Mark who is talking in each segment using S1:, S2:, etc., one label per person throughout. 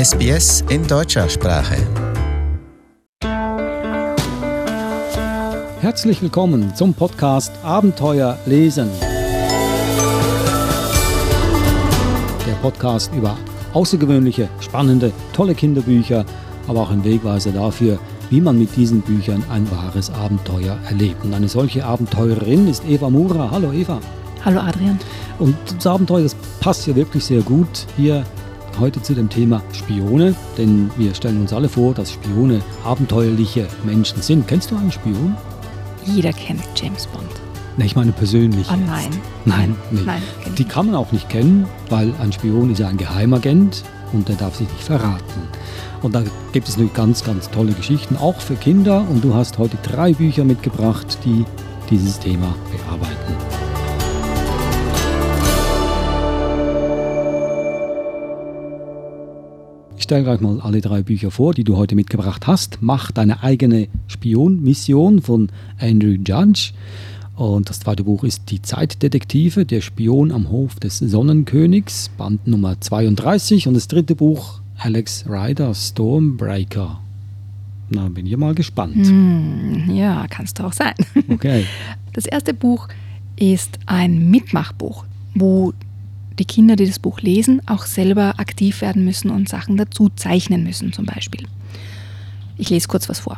S1: SBS in deutscher Sprache.
S2: Herzlich willkommen zum Podcast Abenteuer lesen. Der Podcast über außergewöhnliche, spannende, tolle Kinderbücher, aber auch ein Wegweiser dafür, wie man mit diesen Büchern ein wahres Abenteuer erlebt. Und eine solche Abenteurerin ist Eva Mura. Hallo Eva.
S3: Hallo Adrian.
S2: Und das Abenteuer, das passt ja wirklich sehr gut hier heute zu dem Thema Spione, denn wir stellen uns alle vor, dass Spione abenteuerliche Menschen sind. Kennst du einen Spion?
S3: Jeder kennt James Bond.
S2: Ne, ich meine persönlich.
S3: Oh nein.
S2: Nein, nee.
S3: Nein,
S2: Die kann man auch nicht kennen, weil ein Spion ist ja ein Geheimagent und der darf sich nicht verraten. Und da gibt es natürlich ganz, ganz tolle Geschichten, auch für Kinder. Und du hast heute drei Bücher mitgebracht, die dieses Thema bearbeiten. Stelle gleich mal alle drei Bücher vor, die du heute mitgebracht hast. Mach deine eigene Spionmission von Andrew Judge. Und das zweite Buch ist Die Zeitdetektive, der Spion am Hof des Sonnenkönigs, Band Nummer 32. Und das dritte Buch, Alex Rider, Stormbreaker. Na, bin ich mal gespannt.
S3: Hm, ja, kannst du auch sein.
S2: Okay.
S3: Das erste Buch ist ein Mitmachbuch, wo die Kinder, die das Buch lesen, auch selber aktiv werden müssen und Sachen dazu zeichnen müssen, zum Beispiel. Ich lese kurz was vor.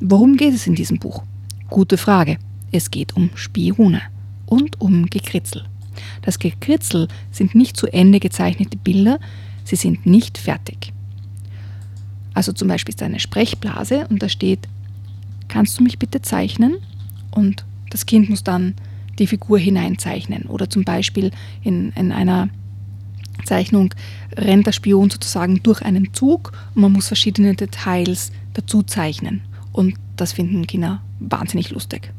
S3: Worum geht es in diesem Buch? Gute Frage. Es geht um Spione und um Gekritzel. Das Gekritzel sind nicht zu Ende gezeichnete Bilder, sie sind nicht fertig. Also zum Beispiel ist da eine Sprechblase und da steht, kannst du mich bitte zeichnen? Und das Kind muss dann die Figur hineinzeichnen. Oder zum Beispiel in, in einer Zeichnung rennt der Spion sozusagen durch einen Zug und man muss verschiedene Details dazu zeichnen. Und das finden Kinder wahnsinnig lustig.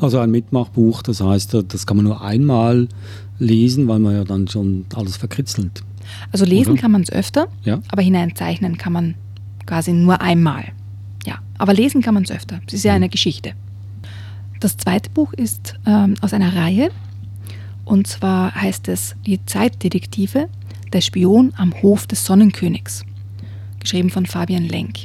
S2: Also ein Mitmachbuch, das heißt, das kann man nur einmal lesen, weil man ja dann schon alles verkritzelt.
S3: Also lesen
S2: Oder?
S3: kann man es öfter,
S2: Ja.
S3: aber hineinzeichnen kann man quasi nur einmal. Ja, aber lesen kann man es öfter. Es ist ja eine Geschichte. Das zweite Buch ist ähm, aus einer Reihe und zwar heißt es Die Zeitdetektive, der Spion am Hof des Sonnenkönigs, geschrieben von Fabian Lenk.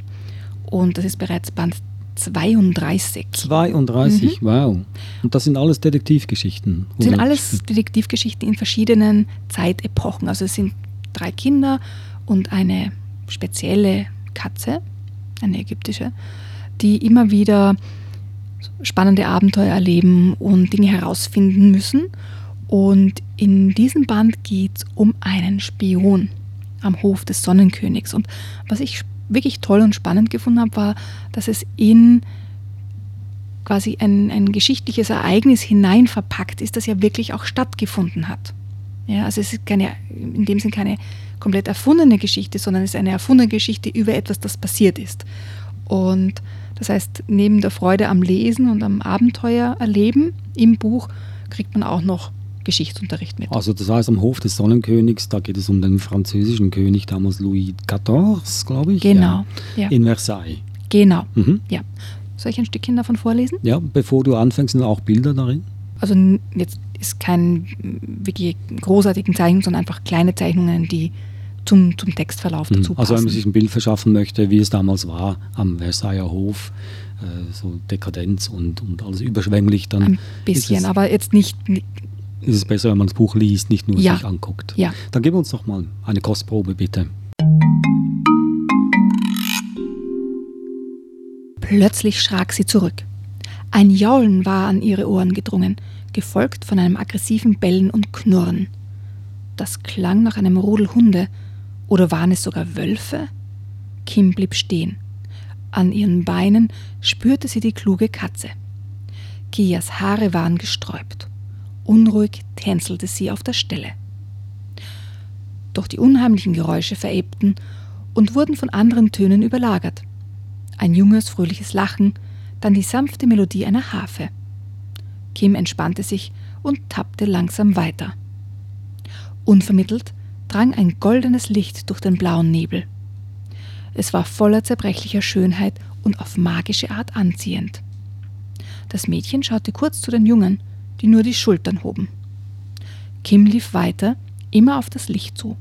S3: Und das ist bereits Band 32.
S2: 32, wow. Und das sind alles Detektivgeschichten.
S3: Das sind alles Detektivgeschichten in verschiedenen Zeitepochen. Also es sind drei Kinder und eine spezielle Katze, eine ägyptische, die immer wieder spannende Abenteuer erleben und Dinge herausfinden müssen. Und in diesem Band geht es um einen Spion am Hof des Sonnenkönigs. Und was ich wirklich toll und spannend gefunden habe, war, dass es in quasi ein, ein geschichtliches Ereignis hinein verpackt ist, das ja wirklich auch stattgefunden hat. Ja, also es ist keine, in dem Sinn keine komplett erfundene Geschichte, sondern es ist eine erfundene Geschichte über etwas, das passiert ist. Und das heißt, neben der Freude am Lesen und am Abenteuer erleben im Buch kriegt man auch noch Geschichtsunterricht mit.
S2: Also das heißt, am Hof des Sonnenkönigs, da geht es um den französischen König, damals Louis XIV, glaube ich.
S3: Genau,
S2: Ja. In Versailles.
S3: Genau,
S2: Mhm.
S3: ja. Soll ich ein Stückchen davon vorlesen?
S2: Ja, bevor du anfängst, sind auch Bilder darin.
S3: Also jetzt ist kein wirklich großartigen Zeichnung, sondern einfach kleine Zeichnungen, die zum, zum Textverlauf
S2: Mhm.
S3: dazu
S2: Also wenn
S3: passen.
S2: man sich ein Bild verschaffen möchte, wie es damals war am Versailler Hof, äh, so Dekadenz und, und alles überschwänglich, dann
S3: ein bisschen,
S2: es,
S3: aber jetzt nicht, ni-
S2: ist es besser, wenn man das Buch liest, nicht nur
S3: Ja.
S2: sich anguckt.
S3: ja.
S2: Dann gib uns doch mal eine Kostprobe, bitte.
S3: Plötzlich schrak sie zurück. Ein Jaulen war an ihre Ohren gedrungen, gefolgt von einem aggressiven Bellen und Knurren. Das klang nach einem Rudel Hunde, oder waren es sogar Wölfe? Kim blieb stehen. An ihren Beinen spürte sie die kluge Katze. Kias Haare waren gesträubt. Unruhig tänzelte sie auf der Stelle. Doch die unheimlichen Geräusche verebbten und wurden von anderen Tönen überlagert. Ein junges, fröhliches Lachen, dann die sanfte Melodie einer Harfe. Kim entspannte sich und tappte langsam weiter. Unvermittelt drang ein goldenes Licht durch den blauen Nebel. Es war voller zerbrechlicher Schönheit und auf magische Art anziehend. Das Mädchen schaute kurz zu den Jungen, die nur die Schultern hoben. Kim lief weiter, immer auf das Licht zu.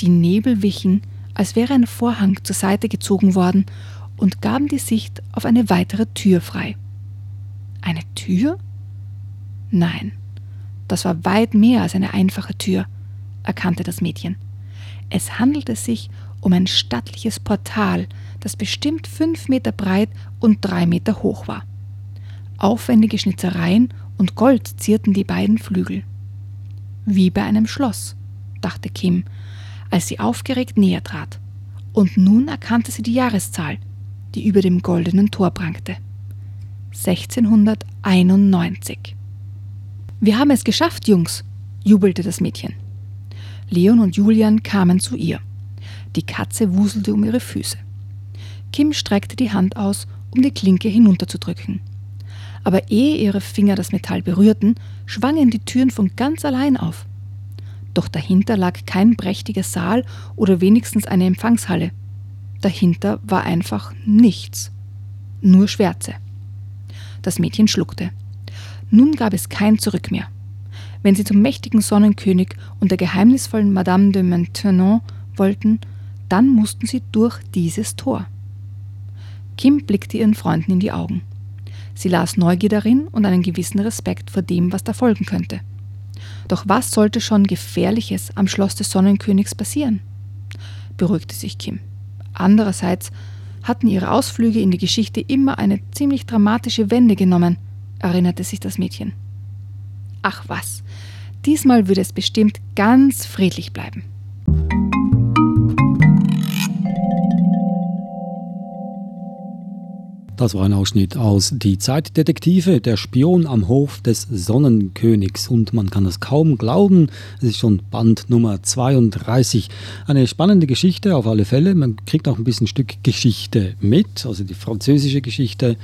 S3: Die Nebel wichen, als wäre ein Vorhang zur Seite gezogen worden und gaben die Sicht auf eine weitere Tür frei. Eine Tür? Nein, das war weit mehr als eine einfache Tür, erkannte das Mädchen. Es handelte sich um ein stattliches Portal, das bestimmt fünf Meter breit und drei Meter hoch war. Aufwendige Schnitzereien und Gold zierten die beiden Flügel. Wie bei einem Schloss, dachte Kim, als sie aufgeregt näher trat. Und nun erkannte sie die Jahreszahl, die über dem goldenen Tor prangte. 1691. Wir haben es geschafft, Jungs, jubelte das Mädchen. Leon und Julian kamen zu ihr. Die Katze wuselte um ihre Füße. Kim streckte die Hand aus, um die Klinke hinunterzudrücken. Aber ehe ihre Finger das Metall berührten, schwangen die Türen von ganz allein auf. Doch dahinter lag kein prächtiger Saal oder wenigstens eine Empfangshalle. Dahinter war einfach nichts. Nur Schwärze. Das Mädchen schluckte. Nun gab es kein Zurück mehr. Wenn sie zum mächtigen Sonnenkönig und der geheimnisvollen Madame de Maintenon wollten, dann mussten sie durch dieses Tor. Kim blickte ihren Freunden in die Augen. Sie las Neugier darin und einen gewissen Respekt vor dem, was da folgen könnte. Doch was sollte schon Gefährliches am Schloss des Sonnenkönigs passieren? beruhigte sich Kim. Andererseits hatten ihre Ausflüge in die Geschichte immer eine ziemlich dramatische Wende genommen, erinnerte sich das Mädchen. Ach was, diesmal würde es bestimmt ganz friedlich bleiben.
S2: Das war ein Ausschnitt aus Die Zeitdetektive, der Spion am Hof des Sonnenkönigs. Und man kann es kaum glauben, es ist schon Band Nummer 32. Eine spannende Geschichte auf alle Fälle. Man kriegt auch ein bisschen Stück Geschichte mit, also die französische Geschichte.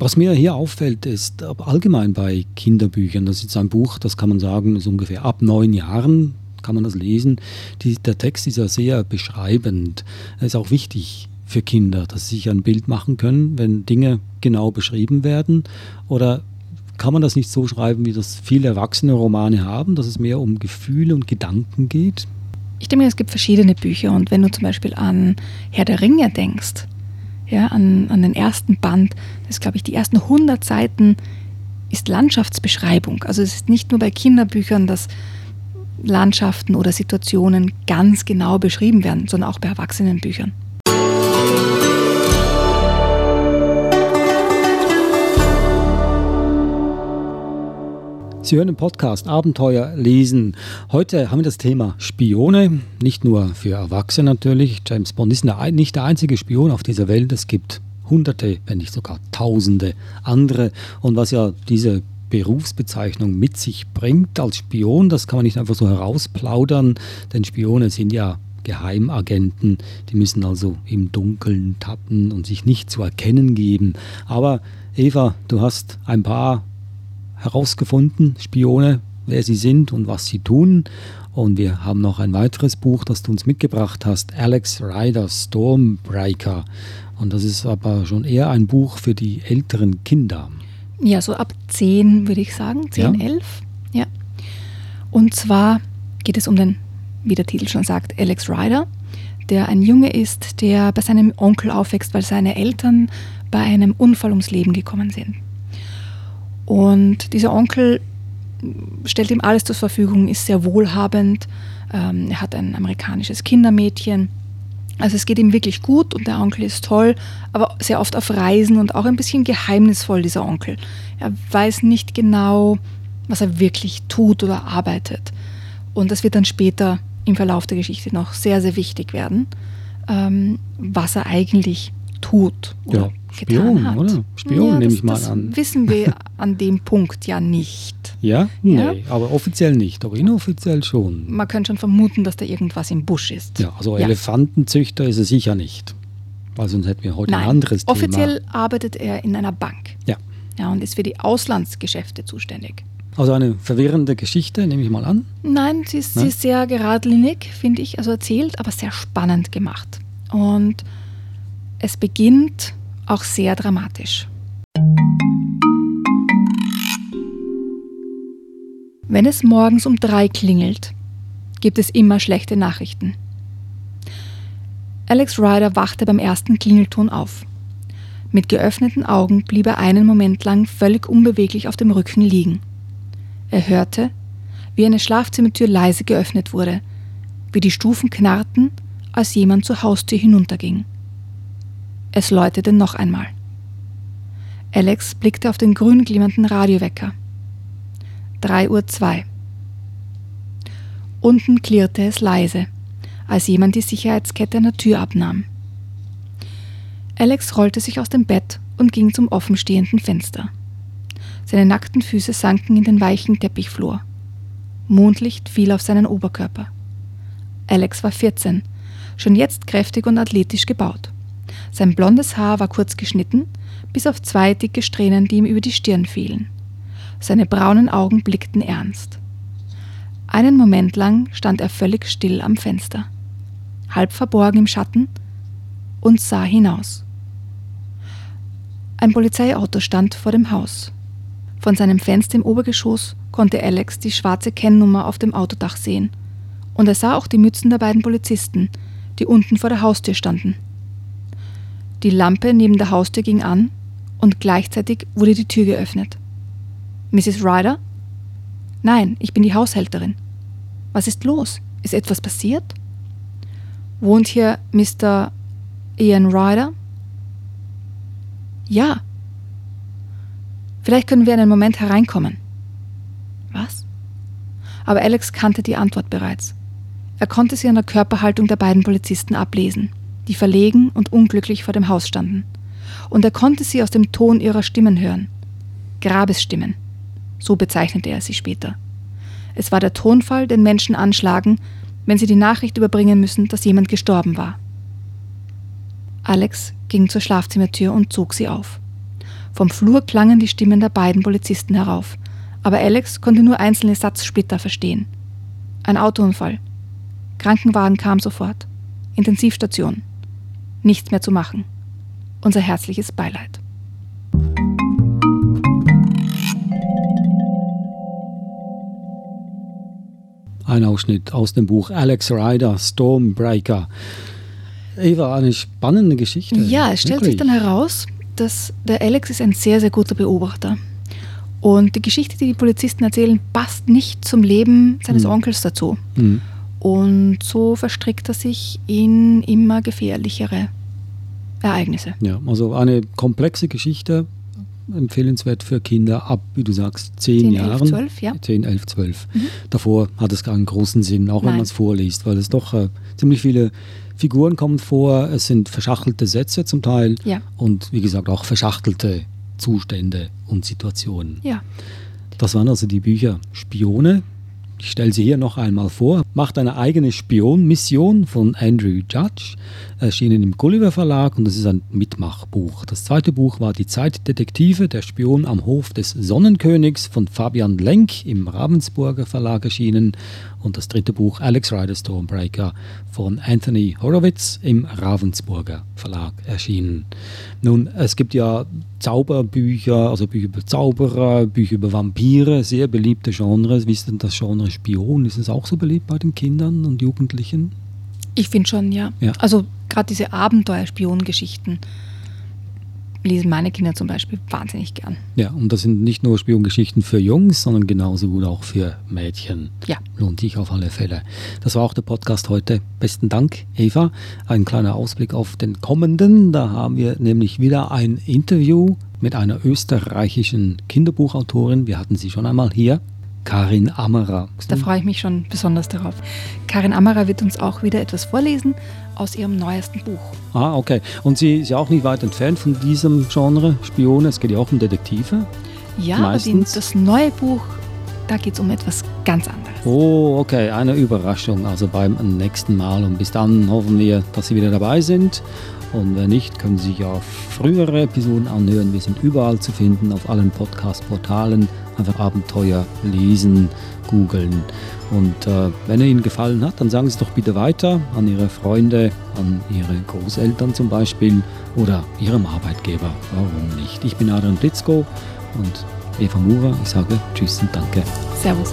S2: Was mir hier auffällt, ist allgemein bei Kinderbüchern, das ist ein Buch, das kann man sagen, ist ungefähr ab neun Jahren kann man das lesen. Die, der Text ist ja sehr beschreibend. Es ist auch wichtig, für Kinder, dass sie sich ein Bild machen können, wenn Dinge genau beschrieben werden? Oder kann man das nicht so schreiben, wie das viele erwachsene Romane haben, dass es mehr um Gefühle und Gedanken geht?
S3: Ich denke, es gibt verschiedene Bücher und wenn du zum Beispiel an Herr der Ringe denkst, ja, an, an den ersten Band, das ist, glaube ich, die ersten 100 Seiten ist Landschaftsbeschreibung. Also es ist nicht nur bei Kinderbüchern, dass Landschaften oder Situationen ganz genau beschrieben werden, sondern auch bei Erwachsenenbüchern.
S2: Sie hören den Podcast Abenteuer lesen. Heute haben wir das Thema Spione, nicht nur für Erwachsene natürlich. James Bond ist nicht der einzige Spion auf dieser Welt. Es gibt hunderte, wenn nicht sogar tausende andere. Und was ja diese Berufsbezeichnung mit sich bringt als Spion, das kann man nicht einfach so herausplaudern, denn Spione sind ja Geheimagenten, die müssen also im Dunkeln tappen und sich nicht zu erkennen geben. Aber Eva, du hast ein paar herausgefunden, Spione, wer sie sind und was sie tun. Und wir haben noch ein weiteres Buch, das du uns mitgebracht hast, Alex Rider Stormbreaker. Und das ist aber schon eher ein Buch für die älteren Kinder.
S3: Ja, so ab 10 würde ich sagen, 10, ja. 11. Ja. Und zwar geht es um den, wie der Titel schon sagt, Alex Rider, der ein Junge ist, der bei seinem Onkel aufwächst, weil seine Eltern bei einem Unfall ums Leben gekommen sind. Und dieser Onkel stellt ihm alles zur Verfügung, ist sehr wohlhabend. Ähm, er hat ein amerikanisches Kindermädchen. Also es geht ihm wirklich gut und der Onkel ist toll, aber sehr oft auf Reisen und auch ein bisschen geheimnisvoll, dieser Onkel. Er weiß nicht genau, was er wirklich tut oder arbeitet. Und das wird dann später im Verlauf der Geschichte noch sehr, sehr wichtig werden, ähm, was er eigentlich tut.
S2: ja, Spion, oder? Spion ja, nehme ich mal
S3: das
S2: an.
S3: wissen wir an dem Punkt ja nicht.
S2: Ja? Nee, ja? aber offiziell nicht, aber inoffiziell schon.
S3: Man könnte schon vermuten, dass da irgendwas im Busch ist.
S2: Ja, also ja. Elefantenzüchter ist er sicher nicht. Weil sonst hätten wir heute
S3: Nein,
S2: ein anderes
S3: Thema. Offiziell arbeitet er in einer Bank.
S2: Ja.
S3: Ja, und ist für die Auslandsgeschäfte zuständig.
S2: Also eine verwirrende Geschichte, nehme ich mal an.
S3: Nein, sie ist, sie ist sehr geradlinig, finde ich, also erzählt, aber sehr spannend gemacht. Und es beginnt auch sehr dramatisch. Wenn es morgens um drei klingelt, gibt es immer schlechte Nachrichten. Alex Ryder wachte beim ersten Klingelton auf. Mit geöffneten Augen blieb er einen Moment lang völlig unbeweglich auf dem Rücken liegen. Er hörte, wie eine Schlafzimmertür leise geöffnet wurde, wie die Stufen knarrten, als jemand zur Haustür hinunterging. Es läutete noch einmal. Alex blickte auf den grün glimmernden Radiowecker. 3.02 Uhr. Unten klirrte es leise, als jemand die Sicherheitskette an der Tür abnahm. Alex rollte sich aus dem Bett und ging zum offenstehenden Fenster. Seine nackten Füße sanken in den weichen Teppichflur. Mondlicht fiel auf seinen Oberkörper. Alex war 14, schon jetzt kräftig und athletisch gebaut. Sein blondes Haar war kurz geschnitten, bis auf zwei dicke Strähnen, die ihm über die Stirn fielen. Seine braunen Augen blickten ernst. Einen Moment lang stand er völlig still am Fenster, halb verborgen im Schatten, und sah hinaus. Ein Polizeiauto stand vor dem Haus. Von seinem Fenster im Obergeschoss konnte Alex die schwarze Kennnummer auf dem Autodach sehen. Und er sah auch die Mützen der beiden Polizisten, die unten vor der Haustür standen. Die Lampe neben der Haustür ging an und gleichzeitig wurde die Tür geöffnet. Mrs. Ryder? Nein, ich bin die Haushälterin. Was ist los? Ist etwas passiert? Wohnt hier Mr. Ian Ryder? Ja. Vielleicht können wir einen Moment hereinkommen. Was? Aber Alex kannte die Antwort bereits. Er konnte sie an der Körperhaltung der beiden Polizisten ablesen, die verlegen und unglücklich vor dem Haus standen. Und er konnte sie aus dem Ton ihrer Stimmen hören. Grabesstimmen. So bezeichnete er sie später. Es war der Tonfall, den Menschen anschlagen, wenn sie die Nachricht überbringen müssen, dass jemand gestorben war. Alex ging zur Schlafzimmertür und zog sie auf. Vom Flur klangen die Stimmen der beiden Polizisten herauf, aber Alex konnte nur einzelne Satzsplitter verstehen. Ein Autounfall. Krankenwagen kam sofort. Intensivstation. Nichts mehr zu machen. Unser herzliches Beileid.
S2: Ein Ausschnitt aus dem Buch Alex Ryder, Stormbreaker. Eva, eine spannende Geschichte.
S3: Ja, es stellt Wirklich. sich dann heraus, dass der Alex ist ein sehr, sehr guter Beobachter. Und die Geschichte, die die Polizisten erzählen, passt nicht zum Leben seines mhm. Onkels dazu. Mhm. Und so verstrickt er sich in immer gefährlichere Ereignisse.
S2: Ja, also eine komplexe Geschichte, empfehlenswert für Kinder ab, wie du sagst, 10, 10 Jahren. 11, 12, ja. 10, 11, 12. Mhm. Davor hat es keinen großen Sinn, auch Nein. wenn man es vorliest, weil es doch äh, ziemlich viele Figuren kommen vor, es sind verschachtelte Sätze zum Teil ja. und wie gesagt auch verschachtelte Zustände und Situationen.
S3: Ja.
S2: Das waren also die Bücher Spione. Ich stelle sie hier noch einmal vor. Macht eine eigene Spionmission von Andrew Judge erschienen im Gulliver Verlag und das ist ein Mitmachbuch. Das zweite Buch war Die Zeitdetektive, der Spion am Hof des Sonnenkönigs von Fabian Lenk im Ravensburger Verlag erschienen und das dritte Buch Alex Rider Stormbreaker von Anthony Horowitz im Ravensburger Verlag erschienen. Nun, es gibt ja Zauberbücher, also Bücher über Zauberer, Bücher über Vampire, sehr beliebte Genres. Wie ist denn das Genre Spion? Ist es auch so beliebt bei den Kindern und Jugendlichen?
S3: Ich finde schon, ja. ja. Also gerade diese Abenteuer-Spiongeschichten lesen meine Kinder zum Beispiel wahnsinnig gern.
S2: Ja, und das sind nicht nur Spiongeschichten für Jungs, sondern genauso gut auch für Mädchen.
S3: Ja.
S2: Lohnt sich auf alle Fälle. Das war auch der Podcast heute. Besten Dank, Eva. Ein kleiner Ausblick auf den kommenden. Da haben wir nämlich wieder ein Interview mit einer österreichischen Kinderbuchautorin. Wir hatten sie schon einmal hier. Karin Ammerer.
S3: Da freue ich mich schon besonders darauf. Karin Ammerer wird uns auch wieder etwas vorlesen aus ihrem neuesten Buch.
S2: Ah, okay. Und sie ist ja auch nicht weit entfernt von diesem Genre, Spione. Es geht ja auch um Detektive.
S3: Ja, meistens. das neue Buch, da geht es um etwas ganz anderes.
S2: Oh, okay. Eine Überraschung. Also beim nächsten Mal. Und bis dann hoffen wir, dass Sie wieder dabei sind. Und wenn nicht, können Sie sich auch frühere Episoden anhören. Wir sind überall zu finden, auf allen Podcast-Portalen. Einfach Abenteuer lesen, googeln. Und äh, wenn er Ihnen gefallen hat, dann sagen Sie es doch bitte weiter an Ihre Freunde, an Ihre Großeltern zum Beispiel oder Ihrem Arbeitgeber. Warum nicht? Ich bin Adrian Blitzko und Eva Mura. Ich sage Tschüss und Danke.
S3: Servus.